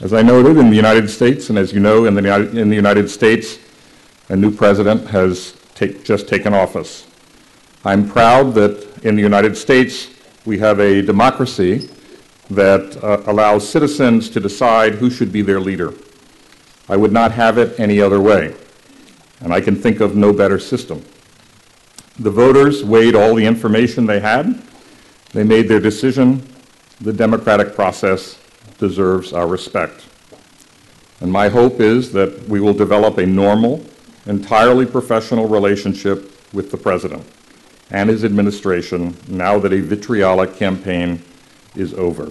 As I noted, in the United States, and as you know, in the, in the United States, a new president has take, just taken office. I'm proud that in the United States we have a democracy that uh, allows citizens to decide who should be their leader. I would not have it any other way, and I can think of no better system. The voters weighed all the information they had. They made their decision. The democratic process deserves our respect. And my hope is that we will develop a normal, entirely professional relationship with the President and his administration now that a vitriolic campaign is over.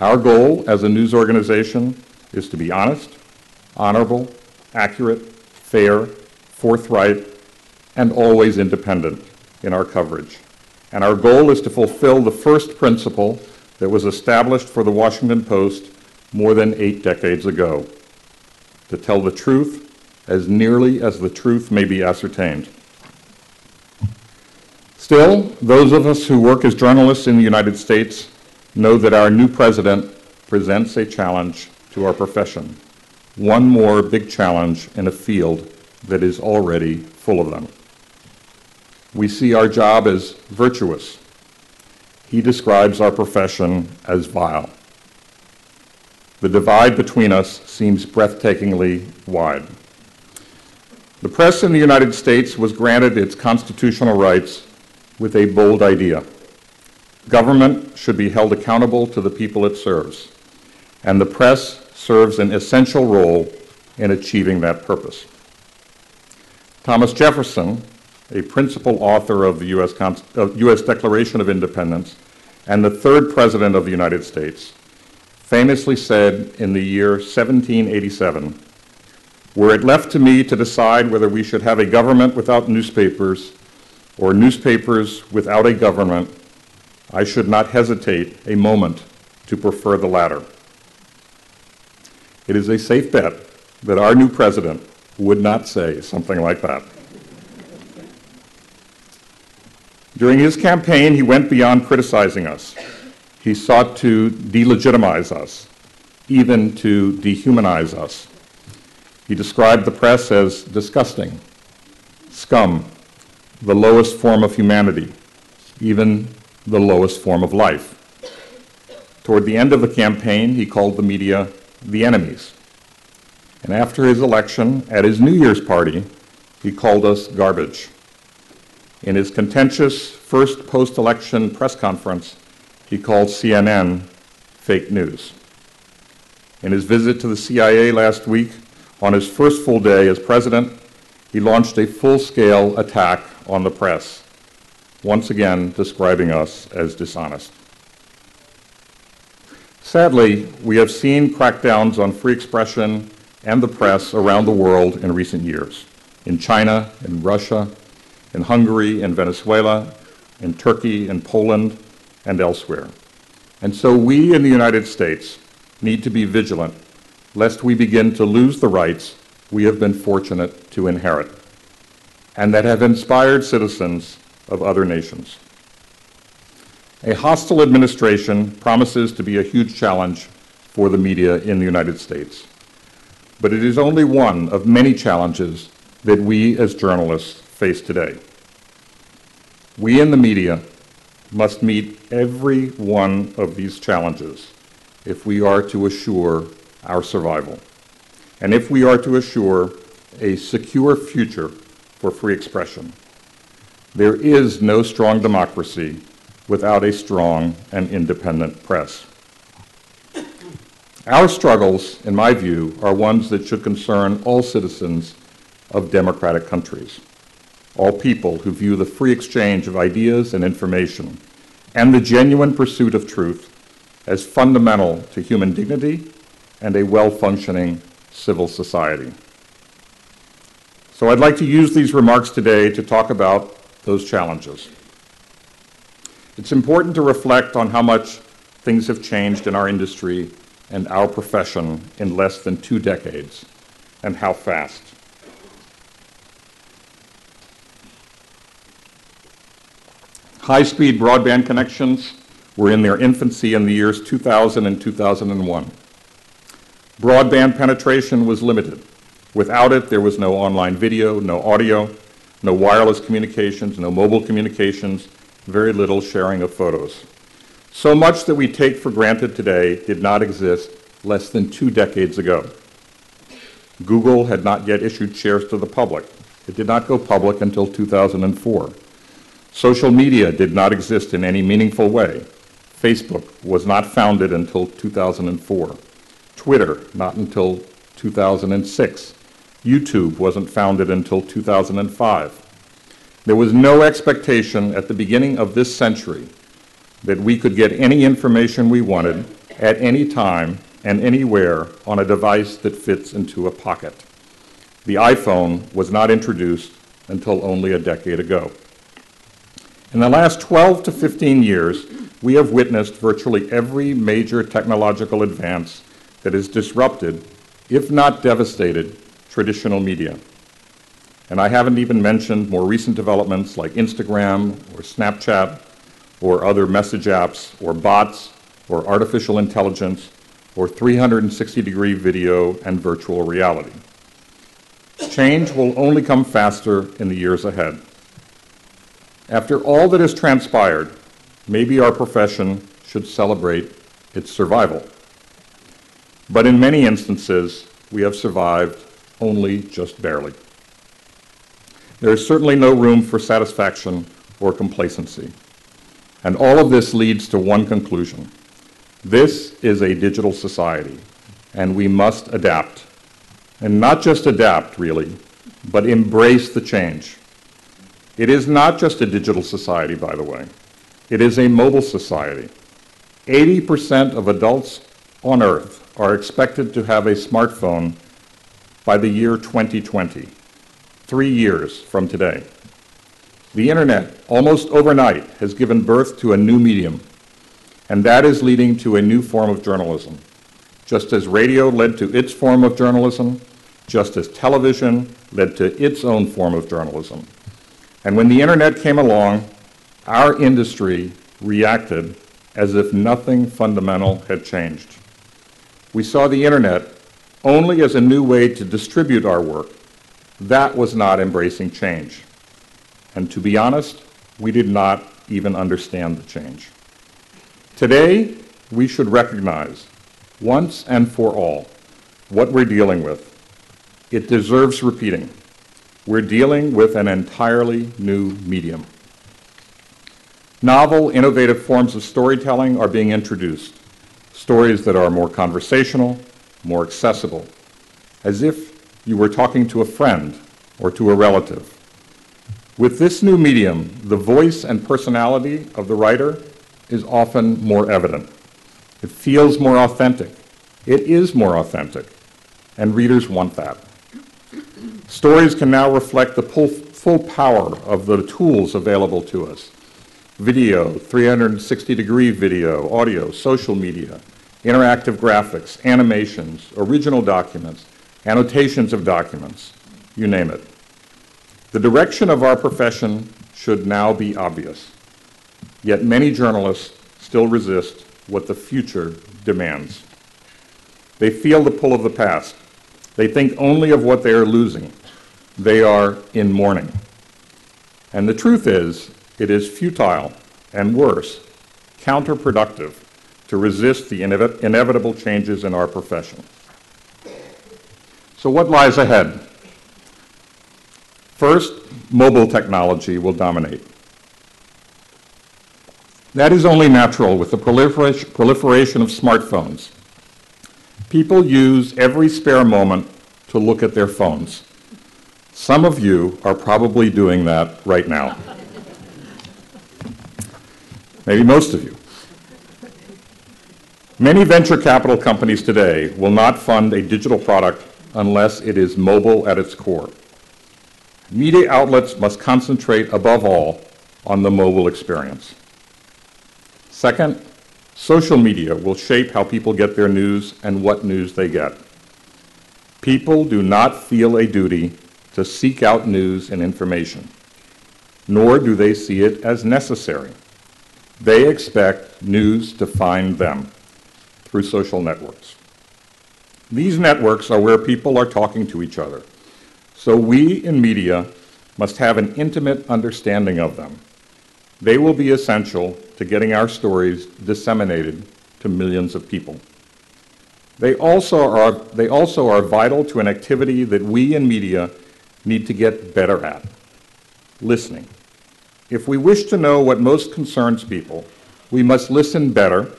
Our goal as a news organization is to be honest, honorable, accurate, fair, forthright, and always independent in our coverage. And our goal is to fulfill the first principle that was established for the Washington Post more than eight decades ago to tell the truth as nearly as the truth may be ascertained. Still, those of us who work as journalists in the United States know that our new president presents a challenge to our profession, one more big challenge in a field that is already full of them. We see our job as virtuous. He describes our profession as vile. The divide between us seems breathtakingly wide. The press in the United States was granted its constitutional rights with a bold idea. Government should be held accountable to the people it serves, and the press serves an essential role in achieving that purpose. Thomas Jefferson, a principal author of the U.S. U.S. Declaration of Independence and the third President of the United States, famously said in the year 1787, were it left to me to decide whether we should have a government without newspapers or newspapers without a government, I should not hesitate a moment to prefer the latter. It is a safe bet that our new president would not say something like that. During his campaign, he went beyond criticizing us. He sought to delegitimize us, even to dehumanize us. He described the press as disgusting, scum, the lowest form of humanity, even the lowest form of life. Toward the end of the campaign, he called the media the enemies. And after his election, at his New Year's party, he called us garbage. In his contentious first post election press conference, he called CNN fake news. In his visit to the CIA last week, on his first full day as president, he launched a full scale attack on the press, once again describing us as dishonest. Sadly, we have seen crackdowns on free expression and the press around the world in recent years in China, in Russia, in Hungary, in Venezuela, in Turkey, in Poland, and elsewhere. And so we in the United States need to be vigilant lest we begin to lose the rights we have been fortunate to inherit and that have inspired citizens of other nations. A hostile administration promises to be a huge challenge for the media in the United States. But it is only one of many challenges that we as journalists face today. We in the media must meet every one of these challenges if we are to assure our survival, and if we are to assure a secure future for free expression. There is no strong democracy without a strong and independent press. Our struggles, in my view, are ones that should concern all citizens of democratic countries, all people who view the free exchange of ideas and information and the genuine pursuit of truth as fundamental to human dignity and a well-functioning civil society. So I'd like to use these remarks today to talk about those challenges. It's important to reflect on how much things have changed in our industry and our profession in less than two decades, and how fast. High-speed broadband connections were in their infancy in the years 2000 and 2001. Broadband penetration was limited. Without it, there was no online video, no audio, no wireless communications, no mobile communications, very little sharing of photos. So much that we take for granted today did not exist less than two decades ago. Google had not yet issued shares to the public. It did not go public until 2004. Social media did not exist in any meaningful way. Facebook was not founded until 2004. Twitter, not until 2006. YouTube wasn't founded until 2005. There was no expectation at the beginning of this century that we could get any information we wanted at any time and anywhere on a device that fits into a pocket. The iPhone was not introduced until only a decade ago. In the last 12 to 15 years, we have witnessed virtually every major technological advance that has disrupted, if not devastated, traditional media. And I haven't even mentioned more recent developments like Instagram or Snapchat or other message apps or bots or artificial intelligence or 360-degree video and virtual reality. Change will only come faster in the years ahead. After all that has transpired, maybe our profession should celebrate its survival. But in many instances, we have survived only just barely. There is certainly no room for satisfaction or complacency. And all of this leads to one conclusion. This is a digital society, and we must adapt. And not just adapt, really, but embrace the change. It is not just a digital society, by the way. It is a mobile society. 80% of adults on Earth are expected to have a smartphone by the year 2020, three years from today. The internet, almost overnight, has given birth to a new medium, and that is leading to a new form of journalism. Just as radio led to its form of journalism, just as television led to its own form of journalism. And when the internet came along, our industry reacted as if nothing fundamental had changed. We saw the internet only as a new way to distribute our work. That was not embracing change. And to be honest, we did not even understand the change. Today, we should recognize, once and for all, what we're dealing with. It deserves repeating. We're dealing with an entirely new medium. Novel, innovative forms of storytelling are being introduced, stories that are more conversational, more accessible, as if you were talking to a friend or to a relative. With this new medium, the voice and personality of the writer is often more evident. It feels more authentic. It is more authentic, and readers want that. Stories can now reflect the full power of the tools available to us. Video, 360-degree video, audio, social media, interactive graphics, animations, original documents, annotations of documents, you name it. The direction of our profession should now be obvious, yet many journalists still resist what the future demands. They feel the pull of the past. They think only of what they are losing. They are in mourning. And the truth is, it is futile and worse, counterproductive to resist the inevitable changes in our profession. So what lies ahead? First, mobile technology will dominate. That is only natural with the proliferation of smartphones. People use every spare moment to look at their phones. Some of you are probably doing that right now. Maybe most of you. Many venture capital companies today will not fund a digital product unless it is mobile at its core. Media outlets must concentrate above all on the mobile experience. Second, social media will shape how people get their news and what news they get. People do not feel a duty to seek out news and information, nor do they see it as necessary. They expect news to find them through social networks. These networks are where people are talking to each other. So we in media must have an intimate understanding of them. They will be essential to getting our stories disseminated to millions of people. They also are, they also are vital to an activity that we in media need to get better at, listening. If we wish to know what most concerns people, we must listen better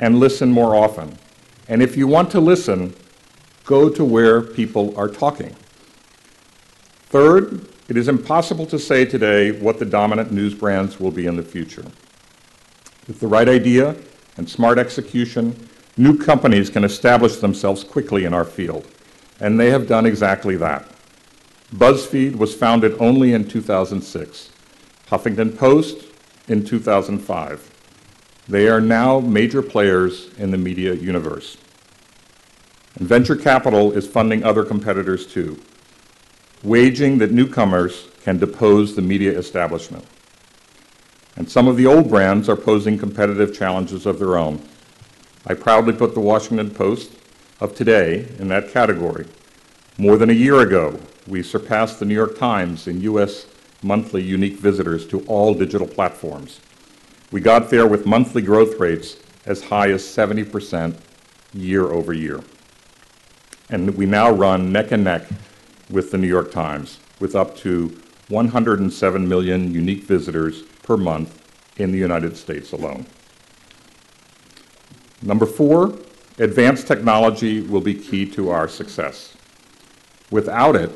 and listen more often. And if you want to listen, go to where people are talking. Third, it is impossible to say today what the dominant news brands will be in the future. With the right idea and smart execution, new companies can establish themselves quickly in our field, and they have done exactly that. BuzzFeed was founded only in 2006, Huffington Post in 2005. They are now major players in the media universe. And venture capital is funding other competitors too waging that newcomers can depose the media establishment. And some of the old brands are posing competitive challenges of their own. I proudly put the Washington Post of today in that category. More than a year ago, we surpassed the New York Times in U.S. monthly unique visitors to all digital platforms. We got there with monthly growth rates as high as 70% year over year. And we now run neck and neck with the New York Times, with up to 107 million unique visitors per month in the United States alone. Number four, advanced technology will be key to our success. Without it,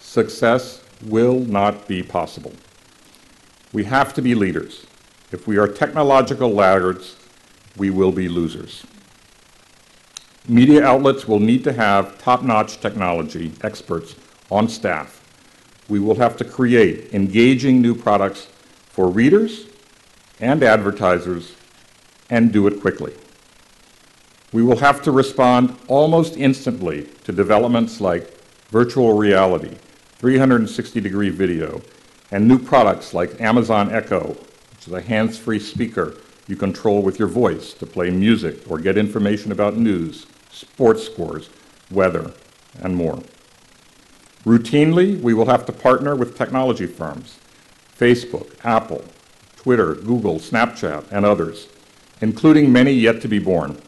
success will not be possible. We have to be leaders. If we are technological laggards, we will be losers. Media outlets will need to have top-notch technology experts on staff. We will have to create engaging new products for readers and advertisers and do it quickly. We will have to respond almost instantly to developments like virtual reality, 360 degree video, and new products like Amazon Echo, which is a hands free speaker you control with your voice to play music or get information about news, sports scores, weather, and more. Routinely, we will have to partner with technology firms, Facebook, Apple, Twitter, Google, Snapchat, and others, including many yet to be born.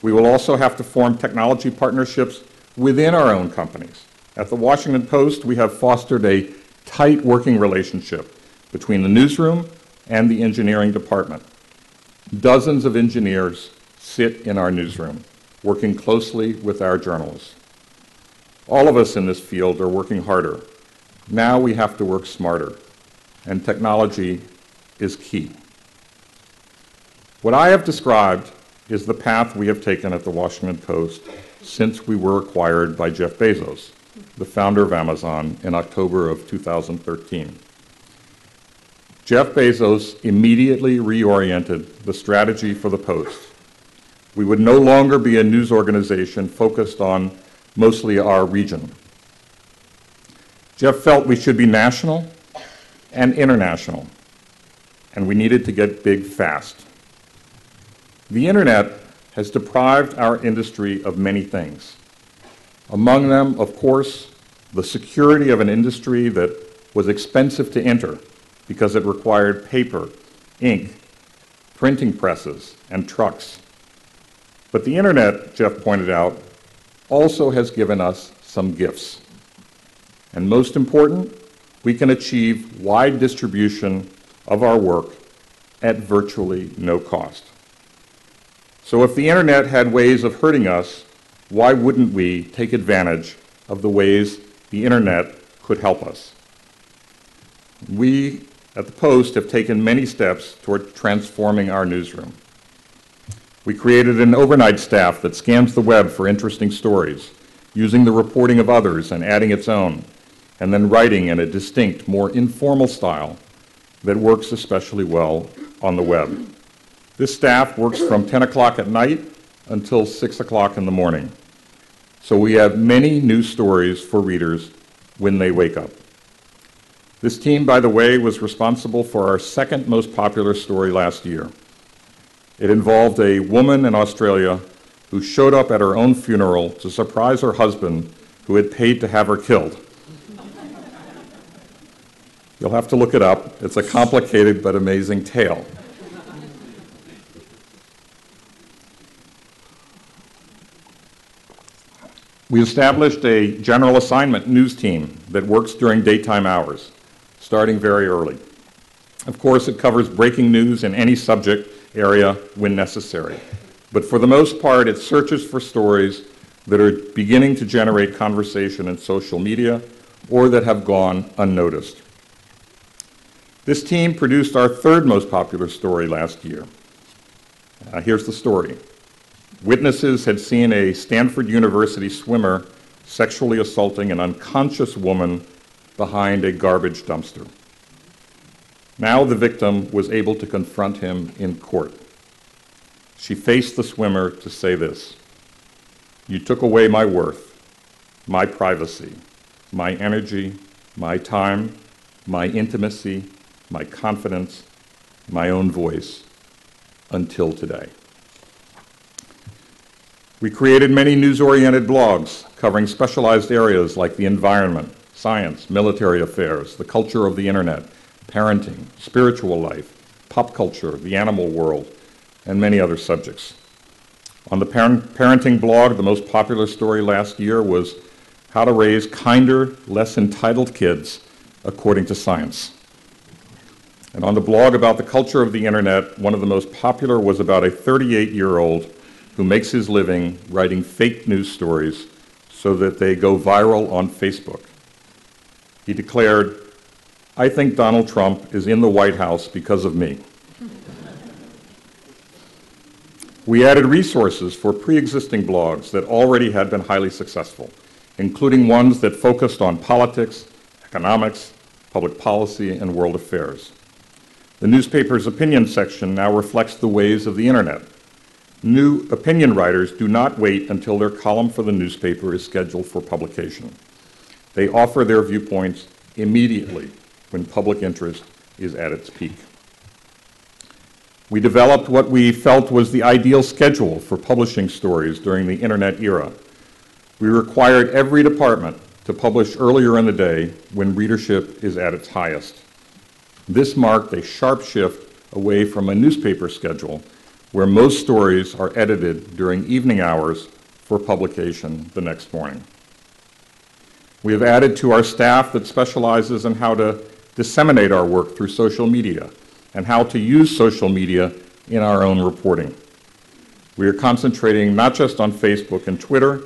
We will also have to form technology partnerships within our own companies. At the Washington Post, we have fostered a tight working relationship between the newsroom and the engineering department. Dozens of engineers sit in our newsroom, working closely with our journalists. All of us in this field are working harder. Now we have to work smarter, and technology is key. What I have described is the path we have taken at the Washington Post since we were acquired by Jeff Bezos, the founder of Amazon, in October of 2013. Jeff Bezos immediately reoriented the strategy for the Post. We would no longer be a news organization focused on mostly our region. Jeff felt we should be national and international, and we needed to get big fast. The internet has deprived our industry of many things. Among them, of course, the security of an industry that was expensive to enter because it required paper, ink, printing presses, and trucks. But the internet, Jeff pointed out, also has given us some gifts. And most important, we can achieve wide distribution of our work at virtually no cost. So if the internet had ways of hurting us, why wouldn't we take advantage of the ways the internet could help us? We at the Post have taken many steps toward transforming our newsroom. We created an overnight staff that scans the web for interesting stories, using the reporting of others and adding its own, and then writing in a distinct, more informal style that works especially well on the web. This staff works from 10 o'clock at night until 6 o'clock in the morning. So we have many new stories for readers when they wake up. This team, by the way, was responsible for our second most popular story last year. It involved a woman in Australia who showed up at her own funeral to surprise her husband who had paid to have her killed. You'll have to look it up. It's a complicated but amazing tale. We established a general assignment news team that works during daytime hours, starting very early. Of course, it covers breaking news in any subject area when necessary. But for the most part, it searches for stories that are beginning to generate conversation in social media or that have gone unnoticed. This team produced our third most popular story last year. Uh, here's the story. Witnesses had seen a Stanford University swimmer sexually assaulting an unconscious woman behind a garbage dumpster. Now the victim was able to confront him in court. She faced the swimmer to say this You took away my worth, my privacy, my energy, my time, my intimacy, my confidence, my own voice, until today. We created many news-oriented blogs covering specialized areas like the environment, science, military affairs, the culture of the internet, parenting, spiritual life, pop culture, the animal world, and many other subjects. On the parent parenting blog, the most popular story last year was how to raise kinder, less entitled kids according to science. And on the blog about the culture of the internet, one of the most popular was about a 38-year-old who makes his living writing fake news stories so that they go viral on Facebook. He declared, I think Donald Trump is in the White House because of me. we added resources for pre-existing blogs that already had been highly successful, including ones that focused on politics, economics, public policy, and world affairs. The newspaper's opinion section now reflects the ways of the internet, New opinion writers do not wait until their column for the newspaper is scheduled for publication. They offer their viewpoints immediately when public interest is at its peak. We developed what we felt was the ideal schedule for publishing stories during the internet era. We required every department to publish earlier in the day when readership is at its highest. This marked a sharp shift away from a newspaper schedule where most stories are edited during evening hours for publication the next morning. We have added to our staff that specializes in how to disseminate our work through social media and how to use social media in our own reporting. We are concentrating not just on Facebook and Twitter,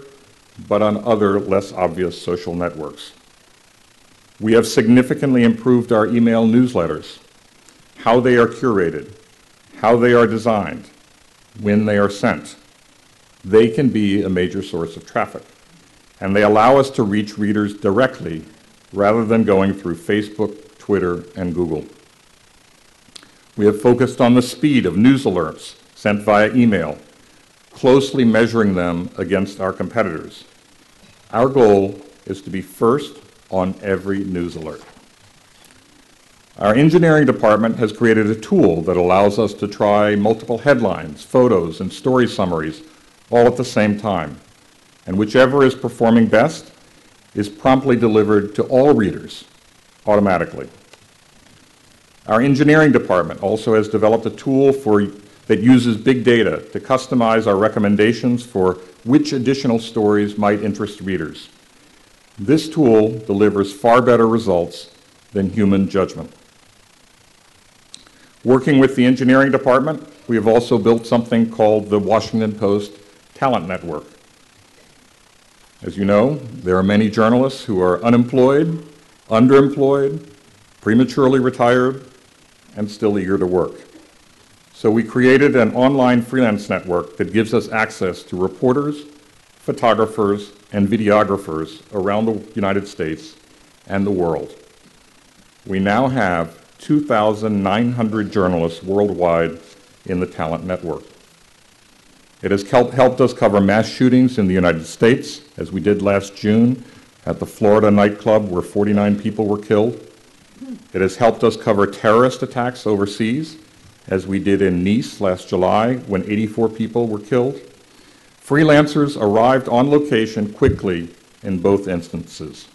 but on other less obvious social networks. We have significantly improved our email newsletters, how they are curated, how they are designed, when they are sent. They can be a major source of traffic, and they allow us to reach readers directly rather than going through Facebook, Twitter, and Google. We have focused on the speed of news alerts sent via email, closely measuring them against our competitors. Our goal is to be first on every news alert. Our engineering department has created a tool that allows us to try multiple headlines, photos, and story summaries all at the same time. And whichever is performing best is promptly delivered to all readers automatically. Our engineering department also has developed a tool for, that uses big data to customize our recommendations for which additional stories might interest readers. This tool delivers far better results than human judgment. Working with the engineering department, we have also built something called the Washington Post Talent Network. As you know, there are many journalists who are unemployed, underemployed, prematurely retired, and still eager to work. So we created an online freelance network that gives us access to reporters, photographers, and videographers around the United States and the world. We now have 2,900 journalists worldwide in the Talent Network. It has helped us cover mass shootings in the United States, as we did last June at the Florida nightclub where 49 people were killed. It has helped us cover terrorist attacks overseas, as we did in Nice last July when 84 people were killed. Freelancers arrived on location quickly in both instances.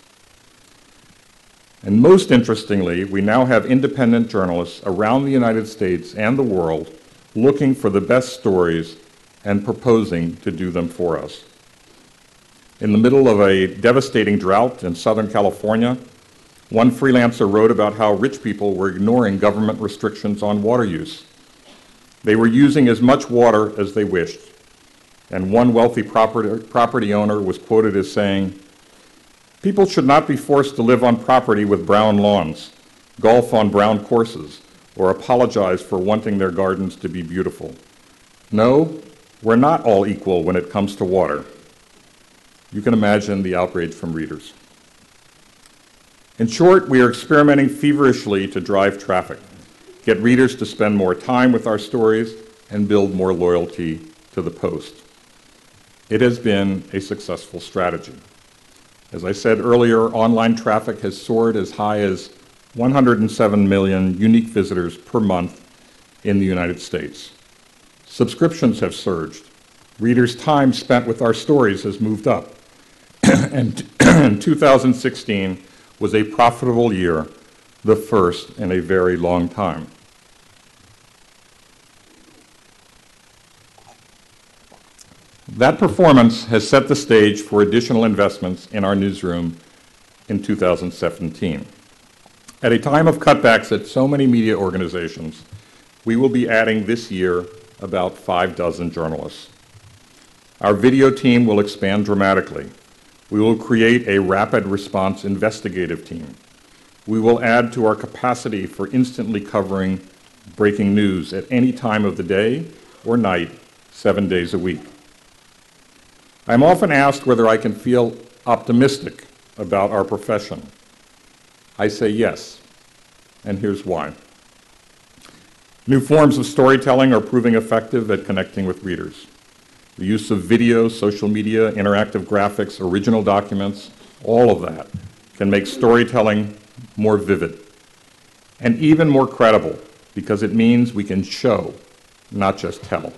And most interestingly, we now have independent journalists around the United States and the world looking for the best stories and proposing to do them for us. In the middle of a devastating drought in Southern California, one freelancer wrote about how rich people were ignoring government restrictions on water use. They were using as much water as they wished. And one wealthy property, property owner was quoted as saying, People should not be forced to live on property with brown lawns, golf on brown courses, or apologize for wanting their gardens to be beautiful. No, we're not all equal when it comes to water. You can imagine the outrage from readers. In short, we are experimenting feverishly to drive traffic, get readers to spend more time with our stories, and build more loyalty to the Post. It has been a successful strategy. As I said earlier, online traffic has soared as high as 107 million unique visitors per month in the United States. Subscriptions have surged. Readers' time spent with our stories has moved up. and 2016 was a profitable year, the first in a very long time. That performance has set the stage for additional investments in our newsroom in 2017. At a time of cutbacks at so many media organizations, we will be adding this year about five dozen journalists. Our video team will expand dramatically. We will create a rapid response investigative team. We will add to our capacity for instantly covering breaking news at any time of the day or night, seven days a week. I'm often asked whether I can feel optimistic about our profession. I say yes, and here's why. New forms of storytelling are proving effective at connecting with readers. The use of video, social media, interactive graphics, original documents, all of that can make storytelling more vivid and even more credible because it means we can show, not just tell.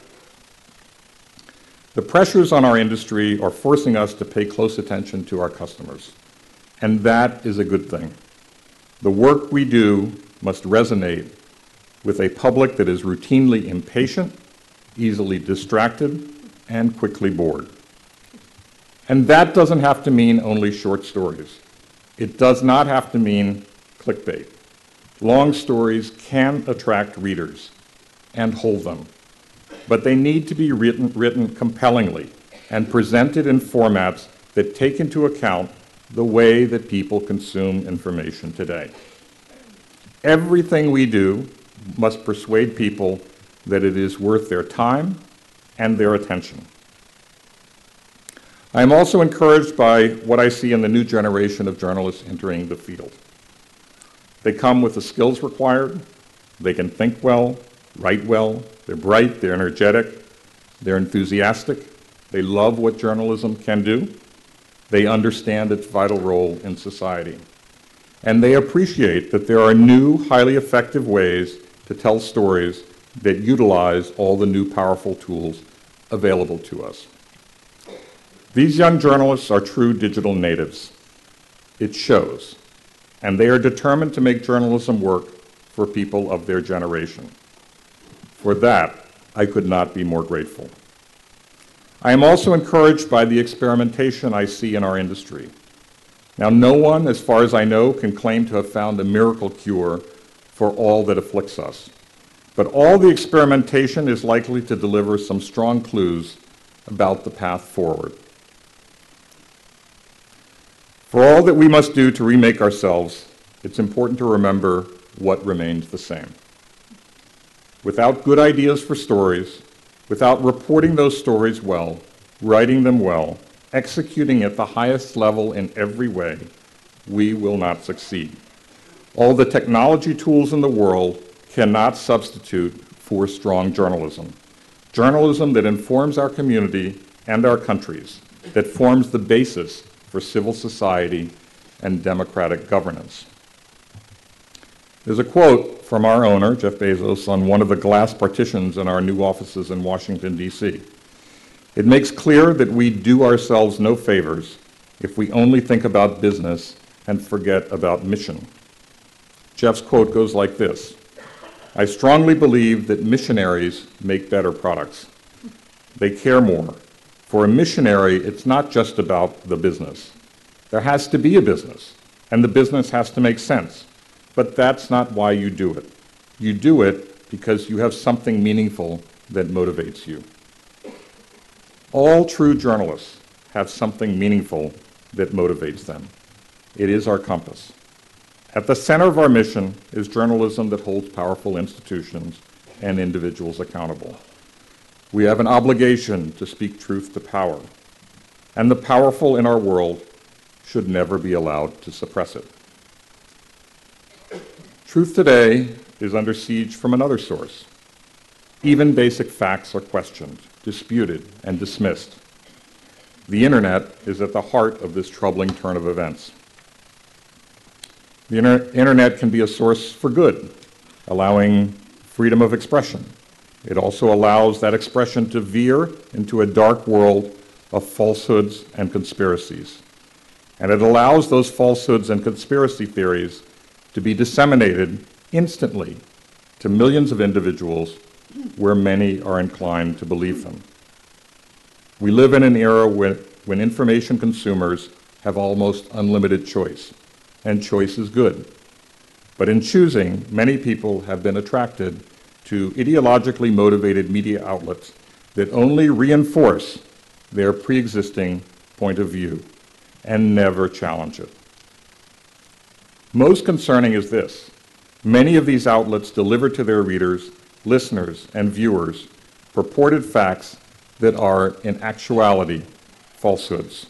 The pressures on our industry are forcing us to pay close attention to our customers, and that is a good thing. The work we do must resonate with a public that is routinely impatient, easily distracted, and quickly bored. And that doesn't have to mean only short stories. It does not have to mean clickbait. Long stories can attract readers and hold them but they need to be written, written compellingly and presented in formats that take into account the way that people consume information today. Everything we do must persuade people that it is worth their time and their attention. I am also encouraged by what I see in the new generation of journalists entering the field. They come with the skills required, they can think well, write well, they're bright, they're energetic, they're enthusiastic, they love what journalism can do, they understand its vital role in society, and they appreciate that there are new, highly effective ways to tell stories that utilize all the new powerful tools available to us. These young journalists are true digital natives. It shows. And they are determined to make journalism work for people of their generation. For that, I could not be more grateful. I am also encouraged by the experimentation I see in our industry. Now, no one, as far as I know, can claim to have found a miracle cure for all that afflicts us. But all the experimentation is likely to deliver some strong clues about the path forward. For all that we must do to remake ourselves, it's important to remember what remains the same without good ideas for stories, without reporting those stories well, writing them well, executing at the highest level in every way, we will not succeed. All the technology tools in the world cannot substitute for strong journalism. Journalism that informs our community and our countries, that forms the basis for civil society and democratic governance. There's a quote from our owner, Jeff Bezos, on one of the glass partitions in our new offices in Washington, D.C. It makes clear that we do ourselves no favors if we only think about business and forget about mission. Jeff's quote goes like this I strongly believe that missionaries make better products. They care more. For a missionary, it's not just about the business. There has to be a business, and the business has to make sense. But that's not why you do it. You do it because you have something meaningful that motivates you. All true journalists have something meaningful that motivates them. It is our compass. At the center of our mission is journalism that holds powerful institutions and individuals accountable. We have an obligation to speak truth to power, and the powerful in our world should never be allowed to suppress it. Truth today is under siege from another source. Even basic facts are questioned, disputed, and dismissed. The internet is at the heart of this troubling turn of events. The inter- internet can be a source for good, allowing freedom of expression. It also allows that expression to veer into a dark world of falsehoods and conspiracies. And it allows those falsehoods and conspiracy theories to be disseminated instantly to millions of individuals where many are inclined to believe them. We live in an era when, when information consumers have almost unlimited choice, and choice is good. But in choosing, many people have been attracted to ideologically motivated media outlets that only reinforce their pre existing point of view and never challenge it. Most concerning is this many of these outlets deliver to their readers, listeners, and viewers purported facts that are, in actuality, falsehoods.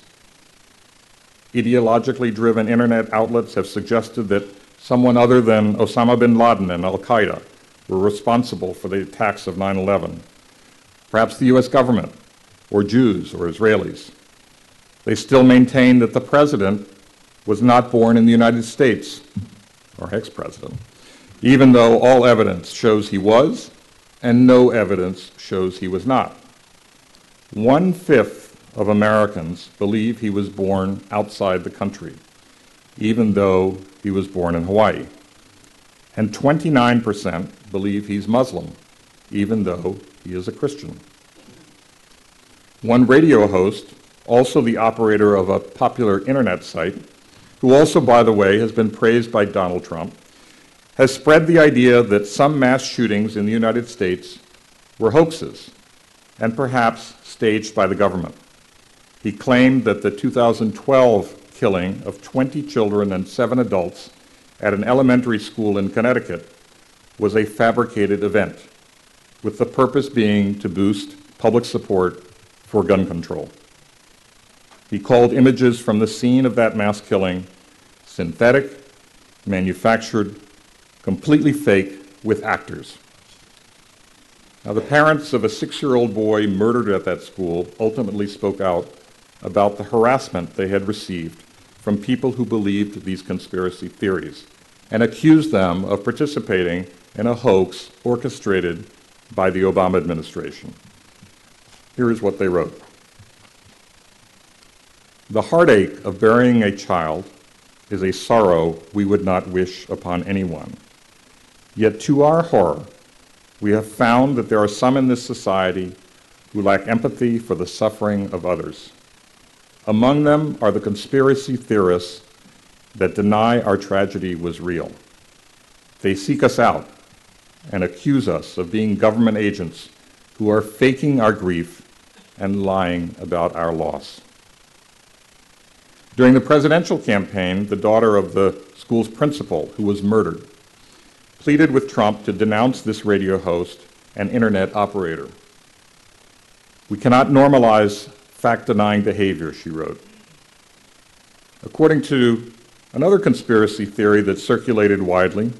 Ideologically driven internet outlets have suggested that someone other than Osama bin Laden and Al Qaeda were responsible for the attacks of 9 11. Perhaps the US government, or Jews, or Israelis. They still maintain that the president was not born in the United States, or ex president, even though all evidence shows he was, and no evidence shows he was not. One fifth of Americans believe he was born outside the country, even though he was born in Hawaii. And 29% believe he's Muslim, even though he is a Christian. One radio host, also the operator of a popular internet site, who also, by the way, has been praised by Donald Trump, has spread the idea that some mass shootings in the United States were hoaxes and perhaps staged by the government. He claimed that the 2012 killing of 20 children and seven adults at an elementary school in Connecticut was a fabricated event, with the purpose being to boost public support for gun control. He called images from the scene of that mass killing synthetic, manufactured, completely fake, with actors. Now, the parents of a six year old boy murdered at that school ultimately spoke out about the harassment they had received from people who believed these conspiracy theories and accused them of participating in a hoax orchestrated by the Obama administration. Here is what they wrote The heartache of burying a child is a sorrow we would not wish upon anyone. Yet, to our horror, we have found that there are some in this society who lack empathy for the suffering of others. Among them are the conspiracy theorists that deny our tragedy was real. They seek us out and accuse us of being government agents who are faking our grief and lying about our loss. During the presidential campaign, the daughter of the school's principal, who was murdered, pleaded with Trump to denounce this radio host and internet operator. We cannot normalize fact denying behavior, she wrote. According to another conspiracy theory that circulated widely,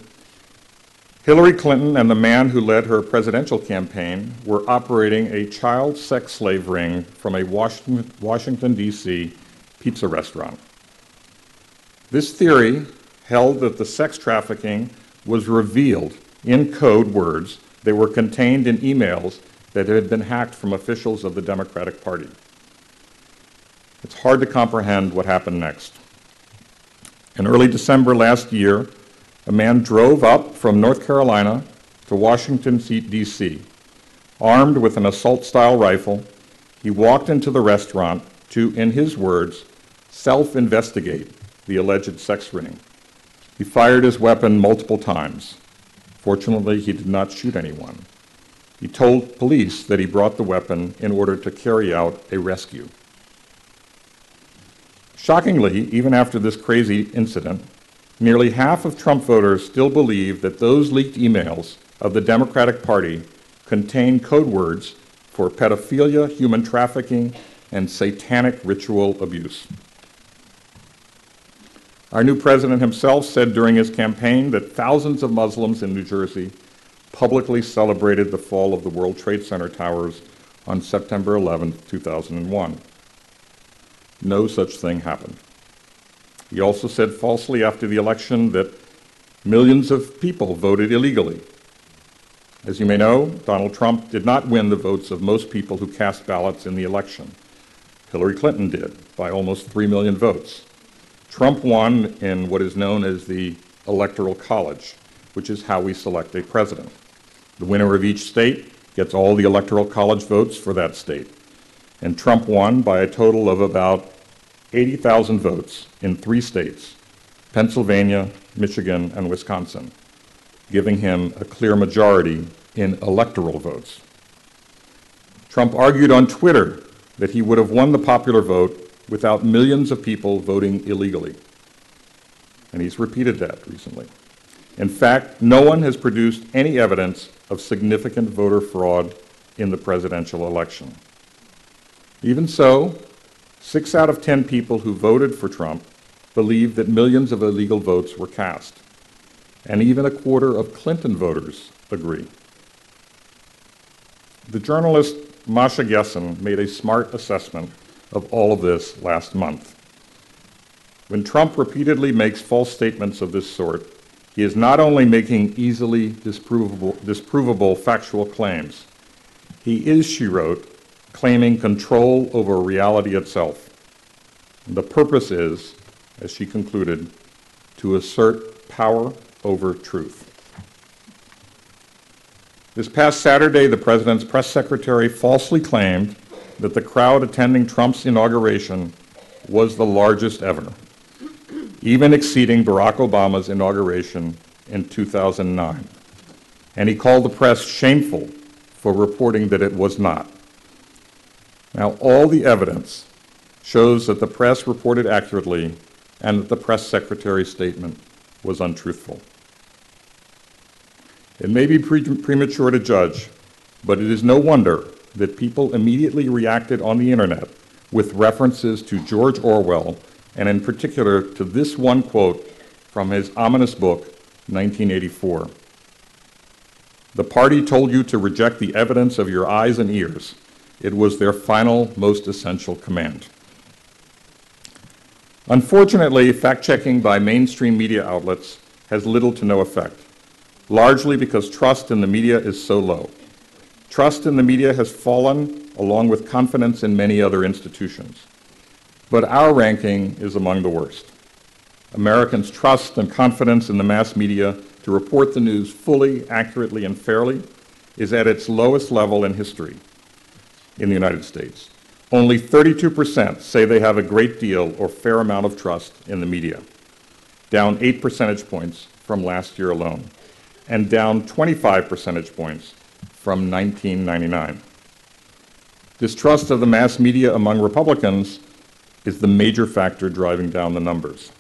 Hillary Clinton and the man who led her presidential campaign were operating a child sex slave ring from a Washington, Washington D.C. pizza restaurant. This theory held that the sex trafficking was revealed in code words that were contained in emails that had been hacked from officials of the Democratic Party. It's hard to comprehend what happened next. In early December last year, a man drove up from North Carolina to Washington, D.C. Armed with an assault style rifle, he walked into the restaurant to, in his words, self investigate the alleged sex ring. He fired his weapon multiple times. Fortunately, he did not shoot anyone. He told police that he brought the weapon in order to carry out a rescue. Shockingly, even after this crazy incident, nearly half of Trump voters still believe that those leaked emails of the Democratic Party contain code words for pedophilia, human trafficking, and satanic ritual abuse. Our new president himself said during his campaign that thousands of Muslims in New Jersey publicly celebrated the fall of the World Trade Center towers on September 11, 2001. No such thing happened. He also said falsely after the election that millions of people voted illegally. As you may know, Donald Trump did not win the votes of most people who cast ballots in the election. Hillary Clinton did by almost 3 million votes. Trump won in what is known as the Electoral College, which is how we select a president. The winner of each state gets all the Electoral College votes for that state. And Trump won by a total of about 80,000 votes in three states Pennsylvania, Michigan, and Wisconsin, giving him a clear majority in electoral votes. Trump argued on Twitter that he would have won the popular vote without millions of people voting illegally. And he's repeated that recently. In fact, no one has produced any evidence of significant voter fraud in the presidential election. Even so, six out of 10 people who voted for Trump believe that millions of illegal votes were cast. And even a quarter of Clinton voters agree. The journalist Masha Gessen made a smart assessment of all of this last month. When Trump repeatedly makes false statements of this sort, he is not only making easily disprovable, disprovable factual claims, he is, she wrote, claiming control over reality itself. The purpose is, as she concluded, to assert power over truth. This past Saturday, the president's press secretary falsely claimed that the crowd attending Trump's inauguration was the largest ever even exceeding Barack Obama's inauguration in 2009. And he called the press shameful for reporting that it was not. Now, all the evidence shows that the press reported accurately and that the press secretary's statement was untruthful. It may be pre- premature to judge, but it is no wonder that people immediately reacted on the internet with references to George Orwell and in particular to this one quote from his ominous book, 1984. The party told you to reject the evidence of your eyes and ears. It was their final, most essential command. Unfortunately, fact checking by mainstream media outlets has little to no effect, largely because trust in the media is so low. Trust in the media has fallen along with confidence in many other institutions but our ranking is among the worst. Americans' trust and confidence in the mass media to report the news fully, accurately, and fairly is at its lowest level in history in the United States. Only 32% say they have a great deal or fair amount of trust in the media, down 8 percentage points from last year alone, and down 25 percentage points from 1999. Distrust of the mass media among Republicans is the major factor driving down the numbers.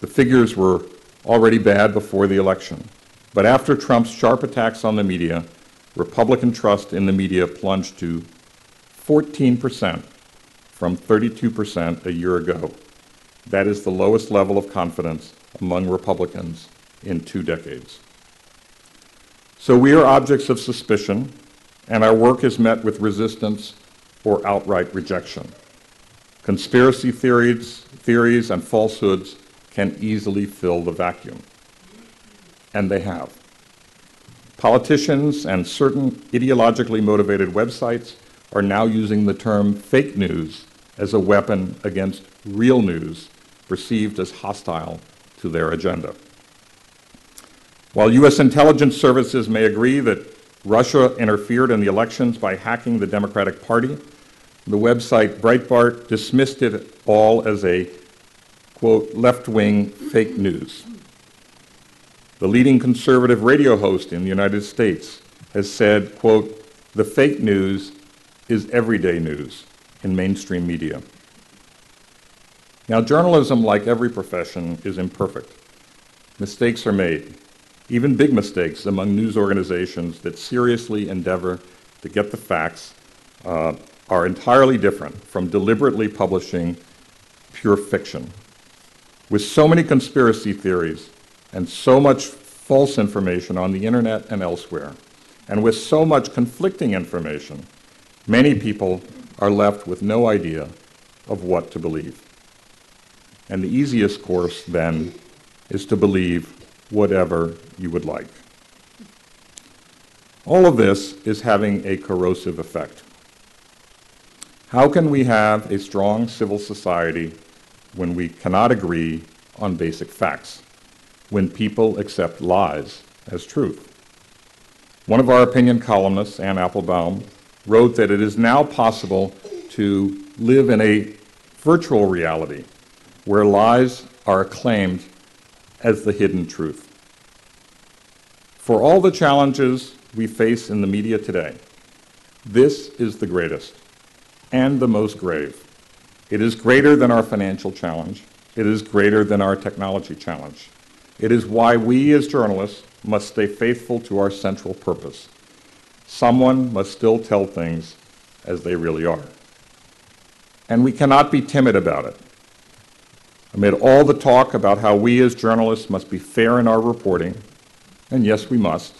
The figures were already bad before the election, but after Trump's sharp attacks on the media, Republican trust in the media plunged to 14% from 32% a year ago. That is the lowest level of confidence among Republicans in two decades. So we are objects of suspicion, and our work is met with resistance or outright rejection. Conspiracy theories, theories and falsehoods can easily fill the vacuum. And they have. Politicians and certain ideologically motivated websites are now using the term fake news as a weapon against real news perceived as hostile to their agenda. While U.S. intelligence services may agree that Russia interfered in the elections by hacking the Democratic Party, the website Breitbart dismissed it all as a, quote, left wing fake news. The leading conservative radio host in the United States has said, quote, the fake news is everyday news in mainstream media. Now, journalism, like every profession, is imperfect. Mistakes are made, even big mistakes among news organizations that seriously endeavor to get the facts uh, are entirely different from deliberately publishing pure fiction. With so many conspiracy theories and so much false information on the internet and elsewhere, and with so much conflicting information, many people are left with no idea of what to believe. And the easiest course, then, is to believe whatever you would like. All of this is having a corrosive effect. How can we have a strong civil society when we cannot agree on basic facts, when people accept lies as truth? One of our opinion columnists, Anne Applebaum, wrote that it is now possible to live in a virtual reality where lies are acclaimed as the hidden truth. For all the challenges we face in the media today, this is the greatest and the most grave. It is greater than our financial challenge. It is greater than our technology challenge. It is why we as journalists must stay faithful to our central purpose. Someone must still tell things as they really are. And we cannot be timid about it. Amid all the talk about how we as journalists must be fair in our reporting, and yes, we must,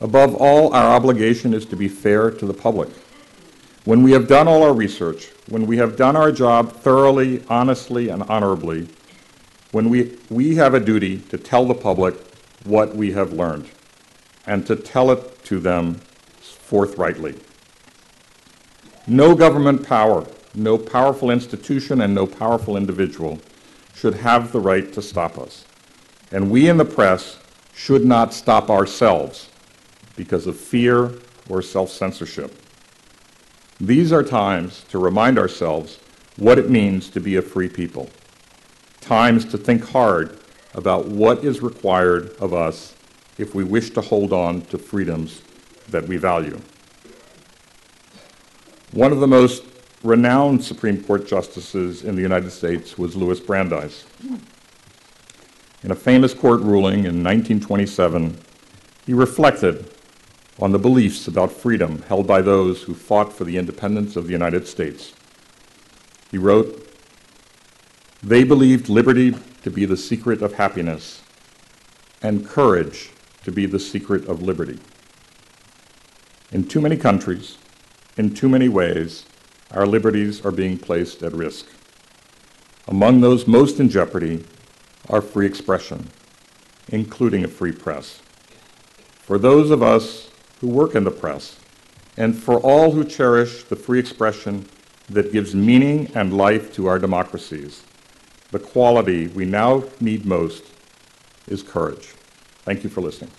above all, our obligation is to be fair to the public. When we have done all our research, when we have done our job thoroughly, honestly, and honorably, when we, we have a duty to tell the public what we have learned and to tell it to them forthrightly. No government power, no powerful institution, and no powerful individual should have the right to stop us. And we in the press should not stop ourselves because of fear or self censorship. These are times to remind ourselves what it means to be a free people, times to think hard about what is required of us if we wish to hold on to freedoms that we value. One of the most renowned Supreme Court justices in the United States was Louis Brandeis. In a famous court ruling in 1927, he reflected on the beliefs about freedom held by those who fought for the independence of the United States. He wrote, They believed liberty to be the secret of happiness and courage to be the secret of liberty. In too many countries, in too many ways, our liberties are being placed at risk. Among those most in jeopardy are free expression, including a free press. For those of us who work in the press, and for all who cherish the free expression that gives meaning and life to our democracies, the quality we now need most is courage. Thank you for listening.